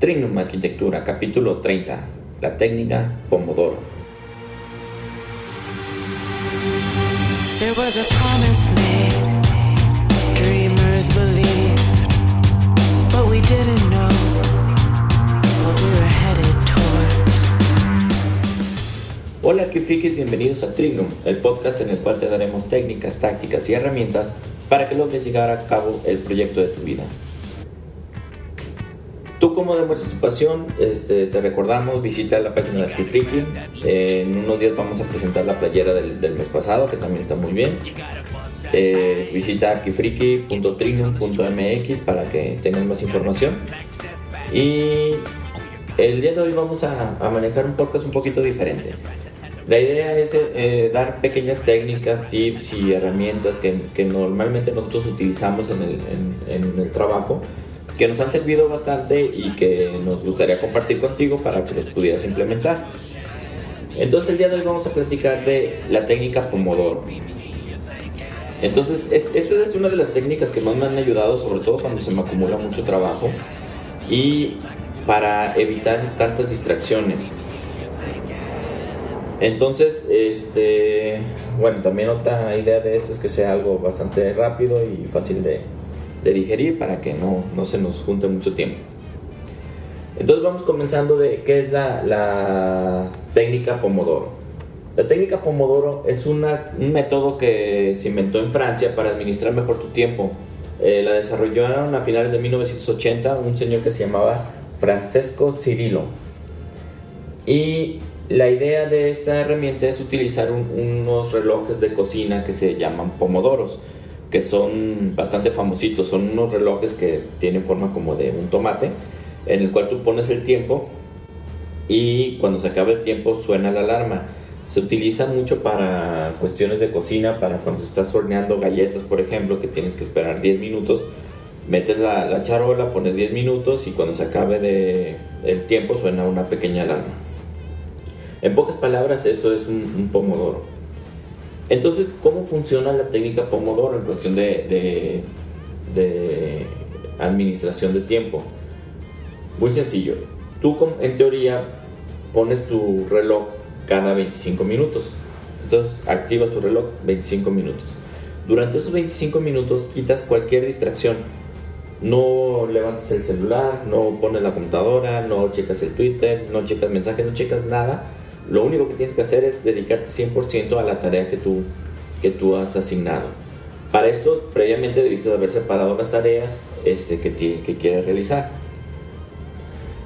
Trinum Arquitectura, capítulo 30, la técnica Pomodoro. There was a promise made, dreamers believed, but we didn't know what we were headed towards. Hola bienvenidos a Trinum, el podcast en el cual te daremos técnicas, tácticas y herramientas para que logres llegar a cabo el proyecto de tu vida. Tú como demuestras tu pasión, este, te recordamos, visita la página de Arquifriki. Eh, en unos días vamos a presentar la playera del, mes pasado, que también está muy bien. Eh, visita arquifriki.trinum.mx para que tengas más información. Y el día de hoy vamos a, manejar un podcast un poquito diferente. La idea es eh, dar pequeñas técnicas, tips y herramientas que, normalmente nosotros utilizamos en el trabajo, que nos han servido bastante y que nos gustaría compartir contigo para que los pudieras implementar. Entonces el día de hoy vamos a platicar de la técnica Pomodoro. Entonces, es- esta es una de las técnicas que más me han ayudado, sobre todo cuando se me acumula mucho trabajo y para evitar tantas distracciones. Entonces, este, bueno, también otra idea de esto es que sea algo bastante rápido y fácil de, de digerir para que no, no se nos junte mucho tiempo. Entonces vamos comenzando de qué es la, la técnica Pomodoro. La técnica Pomodoro es un método que se inventó en Francia para administrar mejor tu tiempo. Eh, la desarrollaron a finales de 1980 un señor que se llamaba Francesco Cirillo. Y la idea de esta herramienta es utilizar un- unos relojes de cocina que se llaman pomodoros, que son bastante famositos. Son unos relojes que tienen forma como de un tomate, en el cual tú pones el tiempo y cuando se acaba el tiempo suena la alarma. Se utiliza mucho para cuestiones de cocina, para cuando estás horneando galletas, por ejemplo, que tienes que esperar 10 minutos. Metes la, la charola, pones 10 minutos y cuando se acabe de, el tiempo suena una pequeña alarma. En pocas palabras, eso es un pomodoro. Entonces, ¿cómo funciona la técnica pomodoro en cuestión de, administración de tiempo? Muy sencillo. Tú, en teoría, pones tu reloj cada 25 minutos. Entonces, activas tu reloj 25 minutos. Durante esos 25 minutos, quitas cualquier distracción. No levantas el celular, no pones la computadora, no checas el Twitter, no checas mensajes, no checas nada. Lo único que tienes que hacer es dedicarte 100% a la tarea que tú, que tú has asignado. Para esto, previamente debiste de haber separado las tareas este, que, ti- que quieres realizar.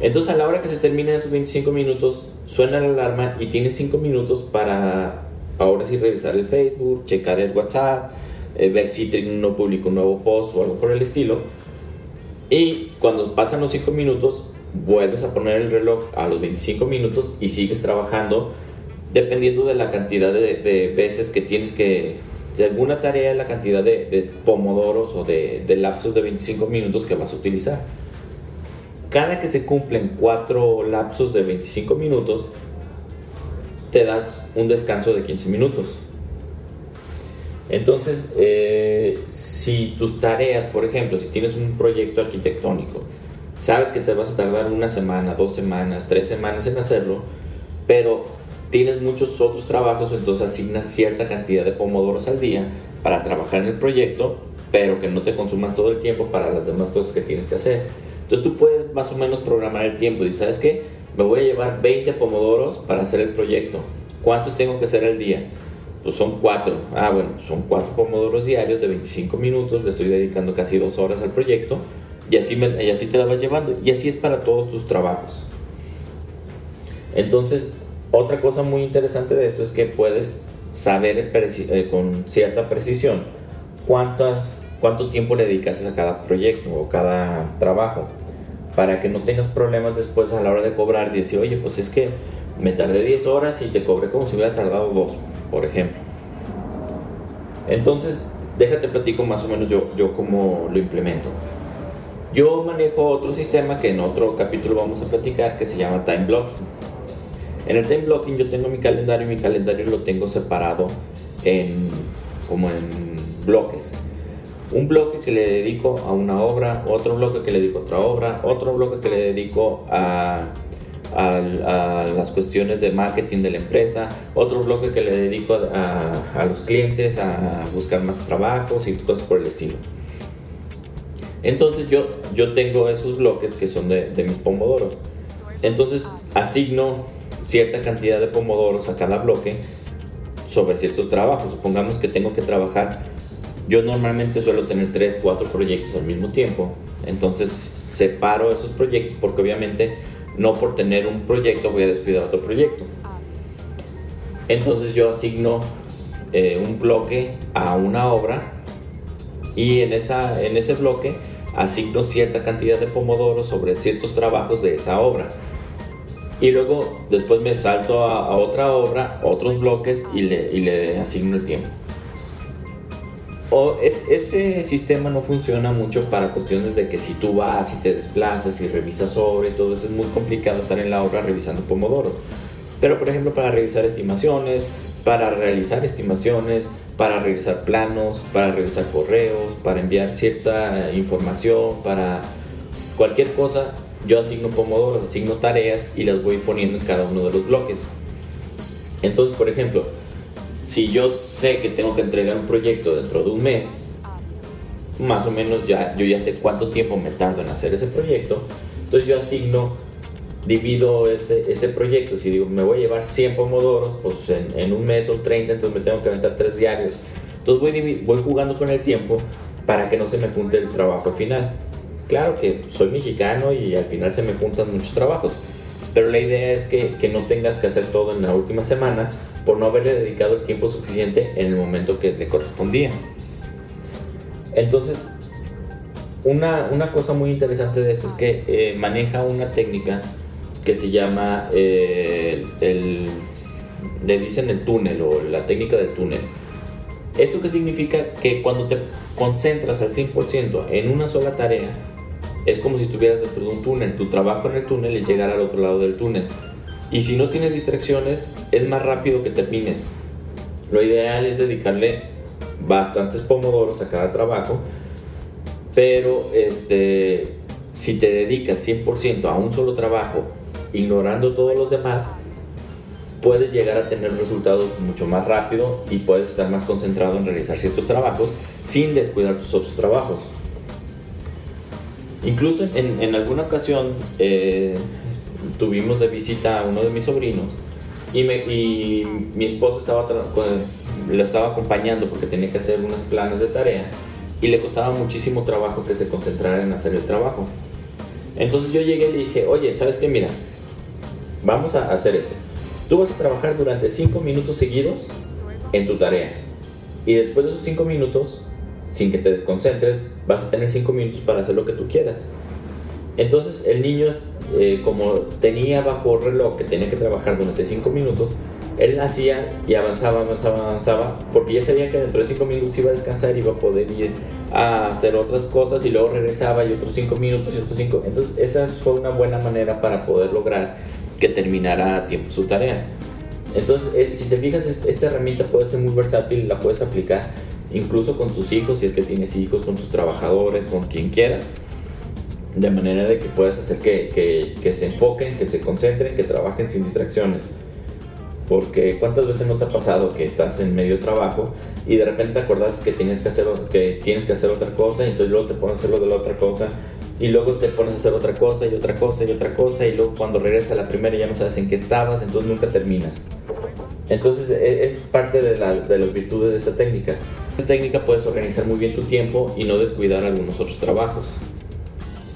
Entonces, a la hora que se terminen esos 25 minutos, suena la alarma y tienes 5 minutos para ahora sí revisar el Facebook, checar el WhatsApp, eh, ver si no publicó un nuevo post o algo por el estilo. Y cuando pasan los 5 minutos, vuelves a poner el reloj a los 25 minutos y sigues trabajando dependiendo de la cantidad de, de veces que tienes que, de alguna tarea, la cantidad de, de pomodoros o de, de lapsos de 25 minutos que vas a utilizar. Cada que se cumplen 4 lapsos de 25 minutos, te das un descanso de 15 minutos. Entonces, eh, si tus tareas, por ejemplo, si tienes un proyecto arquitectónico, sabes que te vas a tardar una semana, dos semanas, tres semanas en hacerlo, pero tienes muchos otros trabajos, entonces asignas cierta cantidad de pomodoros al día para trabajar en el proyecto, pero que no te consuman todo el tiempo para las demás cosas que tienes que hacer. Entonces tú puedes más o menos programar el tiempo y sabes que me voy a llevar 20 pomodoros para hacer el proyecto. ¿Cuántos tengo que hacer al día? Pues son cuatro. Ah, bueno, son cuatro pomodoros diarios de 25 minutos. Le estoy dedicando casi dos horas al proyecto. Y así, te la vas llevando. Y así es para todos tus trabajos. Entonces, otra cosa muy interesante de esto es que puedes saber eh, con cierta precisión cuántas, cuánto tiempo le dedicas a cada proyecto o cada trabajo para que no tengas problemas después a la hora de cobrar y decir, oye, pues es que me tardé 10 horas y te cobré como si hubiera tardado 2, por ejemplo. Entonces, déjate platico más o menos yo, yo cómo lo implemento. Yo manejo otro sistema que en otro capítulo vamos a platicar que se llama Time Blocking. En el Time Blocking yo tengo mi calendario y mi calendario lo tengo separado en como en bloques. un bloque que le dedico a una obra, otro bloque que le dedico a otra obra, otro bloque que le dedico a, las cuestiones de marketing de la empresa, otro bloque que le dedico a, los clientes, a buscar más trabajos y cosas por el estilo. Entonces yo, yo tengo esos bloques que son de, de mis pomodoros. Entonces asigno cierta cantidad de pomodoros a cada bloque sobre ciertos trabajos. Supongamos que tengo que trabajar, yo normalmente suelo tener 3, 4 proyectos al mismo tiempo, entonces separo esos proyectos porque obviamente no por tener un proyecto voy a descuidar otro proyecto. Entonces yo asigno eh, un bloque a una obra y en, esa, en ese bloque asigno cierta cantidad de pomodoros sobre ciertos trabajos de esa obra y luego después me salto a, otra obra, otros bloques y le, y le asigno el tiempo. O es, este sistema no funciona mucho para cuestiones de que si tú vas y te desplazas y revisas sobre y todo eso es muy complicado estar en la obra revisando pomodoros. Pero por ejemplo para revisar estimaciones, para realizar estimaciones, para revisar planos, para revisar correos, para enviar cierta información, para cualquier cosa, yo asigno pomodoros, asigno tareas y las voy poniendo en cada uno de los bloques. Entonces, por ejemplo, si yo sé que tengo que entregar un proyecto dentro de un mes, más o menos ya yo ya sé cuánto tiempo me tardo en hacer ese proyecto, entonces yo asigno, divido ese, ese proyecto, si digo me voy a llevar 100 pomodoros, pues en, un mes o 30, entonces me tengo que aventar 3 diarios. Entonces voy, voy jugando con el tiempo para que no se me junte el trabajo final. Claro que soy mexicano y al final se me juntan muchos trabajos, pero la idea es que, que no tengas que hacer todo en la última semana por no haberle dedicado el tiempo suficiente en el momento que te correspondía. Entonces, una, una, cosa muy interesante de eso es que eh, maneja una técnica que se llama eh, el, le dicen el túnel o la técnica del túnel. ¿Esto qué significa? Que cuando te concentras al 100% en una sola tarea, es como si estuvieras dentro de un túnel. Tu trabajo en el túnel es llegar al otro lado del túnel. Y si no tienes distracciones, es más rápido que termines. Lo ideal es dedicarle bastantes pomodoros a cada trabajo, pero este, si te dedicas 100% a un solo trabajo, ignorando todos los demás, puedes llegar a tener resultados mucho más rápido y puedes estar más concentrado en realizar ciertos trabajos sin descuidar tus otros trabajos. Incluso en, en alguna ocasión eh, tuvimos de visita a uno de mis sobrinos y, me, y mi esposa estaba lo estaba acompañando porque tenía que hacer unos planes de tarea y le costaba muchísimo trabajo que se concentrara en hacer el trabajo. Entonces yo llegué y le dije, oye, ¿sabes qué? Mira, vamos a hacer esto. Tú vas a trabajar durante 5 minutos seguidos en tu tarea. Y después de esos 5 minutos sin que te desconcentres, vas a tener 5 minutos para hacer lo que tú quieras. Entonces el niño, eh, como tenía bajo reloj que tenía que trabajar durante 5 minutos, él hacía y avanzaba, avanzaba, avanzaba, porque ya sabía que dentro de 5 minutos iba a descansar iba a poder ir a hacer otras cosas y luego regresaba y otros 5 minutos y otros 5. Entonces esa fue una buena manera para poder lograr que terminara a tiempo su tarea. Entonces, eh, si te fijas, esta herramienta puede ser muy versátil, la puedes aplicar incluso con tus hijos, si es que tienes hijos, con tus trabajadores, con quien quieras, de manera de que puedas hacer que, que, se enfoquen, que se concentren, que trabajen sin distracciones. Porque cuántas veces no te ha pasado que estás en medio trabajo y de repente te acuerdas que tienes que hacer, que tienes que hacer otra cosa y entonces luego te pones a hacer lo de la otra cosa y luego te pones a hacer otra cosa y otra cosa y otra cosa y luego cuando regresas a la primera ya no sabes en qué estabas, entonces nunca terminas. Entonces e, es parte de, la, de las virtudes de esta técnica. Esta técnica puedes organizar muy bien tu tiempo y no descuidar algunos otros trabajos.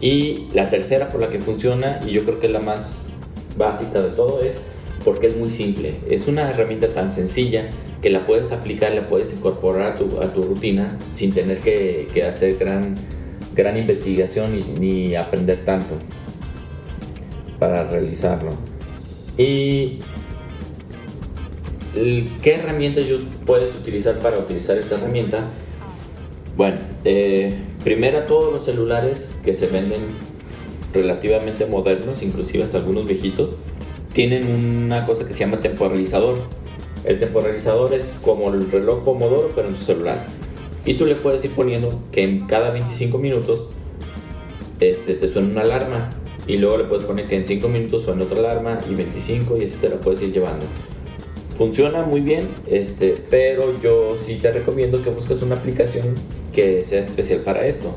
Y la tercera por la que funciona, y yo creo que es la más básica de todo, es porque es muy simple. Es una herramienta tan sencilla que la puedes aplicar, la puedes incorporar a tu, a tu rutina sin tener que, que hacer gran, gran investigación ni, aprender tanto para realizarlo. Y ¿Qué herramientas puedes utilizar para utilizar esta herramienta? Bueno, eh, primero todos los celulares que se venden relativamente modernos, inclusive hasta algunos viejitos, tienen una cosa que se llama temporalizador. El temporalizador es como el reloj Pomodoro, pero en tu celular. Y tú le puedes ir poniendo que en cada 25 minutos este, te suena una alarma. Y luego le puedes poner que en 5 minutos suena otra alarma y 25 y así te la puedes ir llevando. Funciona muy bien, este, pero yo sí te recomiendo que busques una aplicación que sea especial para esto.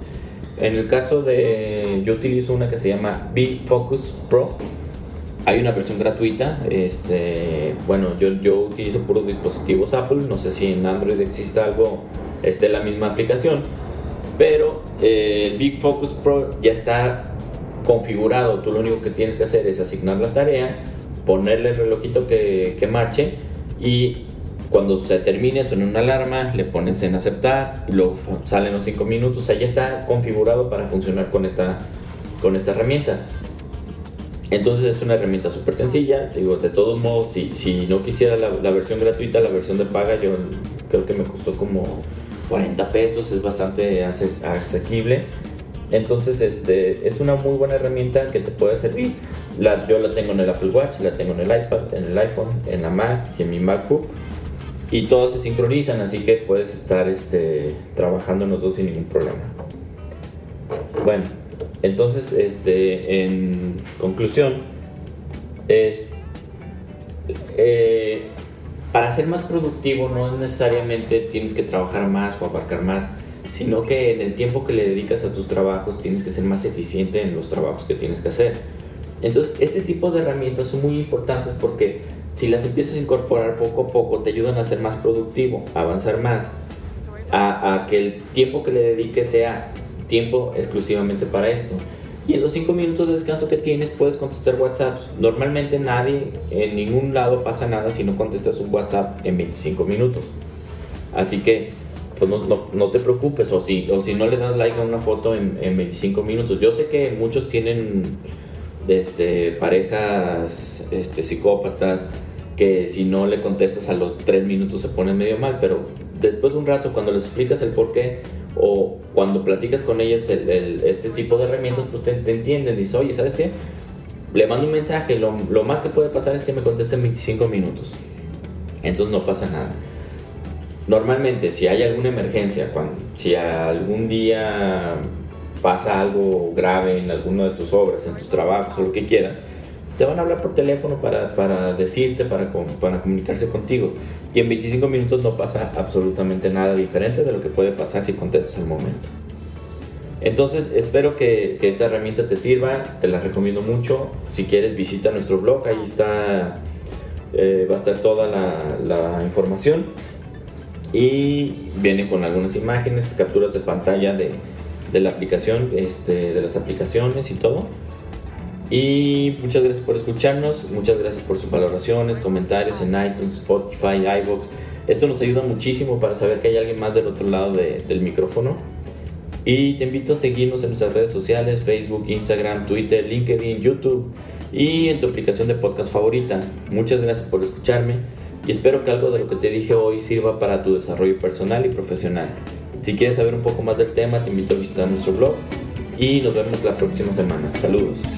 En el caso de, yo utilizo una que se llama B-Focus Pro. Hay una versión gratuita. Este, bueno, yo, yo utilizo puros dispositivos Apple. No sé si en Android exista algo, esté la misma aplicación. Pero eh, el Big Focus Pro ya está configurado. Tú lo único que tienes que hacer es asignar la tarea, ponerle el relojito que, que marche y cuando se termine suena una alarma, le pones en aceptar y luego salen los 5 minutos. O sea, ya está configurado para funcionar con esta, con esta herramienta. Entonces es una herramienta súper sencilla. Digo, de todos modos, si, si no quisiera la, la, versión gratuita, la versión de paga, yo creo que me costó como 40 pesos. Es bastante asequible. Entonces, este, es una muy buena herramienta que te puede servir. La, yo la tengo en el Apple Watch, la tengo en el iPad, en el iPhone, en la Mac y en mi MacBook y todos se sincronizan, así que puedes estar este, trabajando en los dos sin ningún problema. Bueno, entonces, este, en conclusión, es eh, para ser más productivo no necesariamente tienes que trabajar más o abarcar más, sino que en el tiempo que le dedicas a tus trabajos tienes que ser más eficiente en los trabajos que tienes que hacer. Entonces, este tipo de herramientas son muy importantes porque si las empiezas a incorporar poco a poco, te ayudan a ser más productivo, a avanzar más, a, que el tiempo que le dediques sea tiempo exclusivamente para esto. Y en los 5 minutos de descanso que tienes puedes contestar WhatsApp. Normalmente nadie, en ningún lado pasa nada si no contestas un WhatsApp en 25 minutos. Así que pues no, te preocupes o si, o si no le das like a una foto en, en 25 minutos. Yo sé que muchos tienen este, parejas este, psicópatas que si no le contestas a los tres minutos se pone medio mal, pero después de un rato cuando les explicas el por qué o cuando platicas con ellos el, este tipo de herramientas, pues te, entienden, dices, oye, ¿sabes qué? Le mando un mensaje, lo, lo, más que puede pasar es que me conteste en 25 minutos. Entonces no pasa nada. Normalmente, si hay alguna emergencia, cuando, si algún día pasa algo grave en alguna de tus obras, en tus trabajos o lo que quieras, te van a hablar por teléfono para, para decirte, para, para comunicarse contigo. Y en 25 minutos no pasa absolutamente nada diferente de lo que puede pasar si contestas al momento. Entonces espero que, que, esta herramienta te sirva, te la recomiendo mucho. Si quieres visita nuestro blog, ahí está, eh, va a estar toda la, la, información. Y viene con algunas imágenes, capturas de pantalla de, de la aplicación, este, de las aplicaciones y todo y muchas gracias por escucharnos, muchas gracias por sus valoraciones, comentarios en iTunes, Spotify, iVoox. Esto nos ayuda muchísimo para saber que hay alguien más del otro lado del micrófono. Y te invito a seguirnos en nuestras redes sociales, Facebook, Instagram, Twitter, LinkedIn, YouTube y en tu aplicación de podcast favorita. Muchas gracias por escucharme y espero que algo de lo que te dije hoy sirva para tu desarrollo personal y profesional. Si quieres saber un poco más del tema, te invito a visitar nuestro blog y nos vemos la próxima semana. Saludos.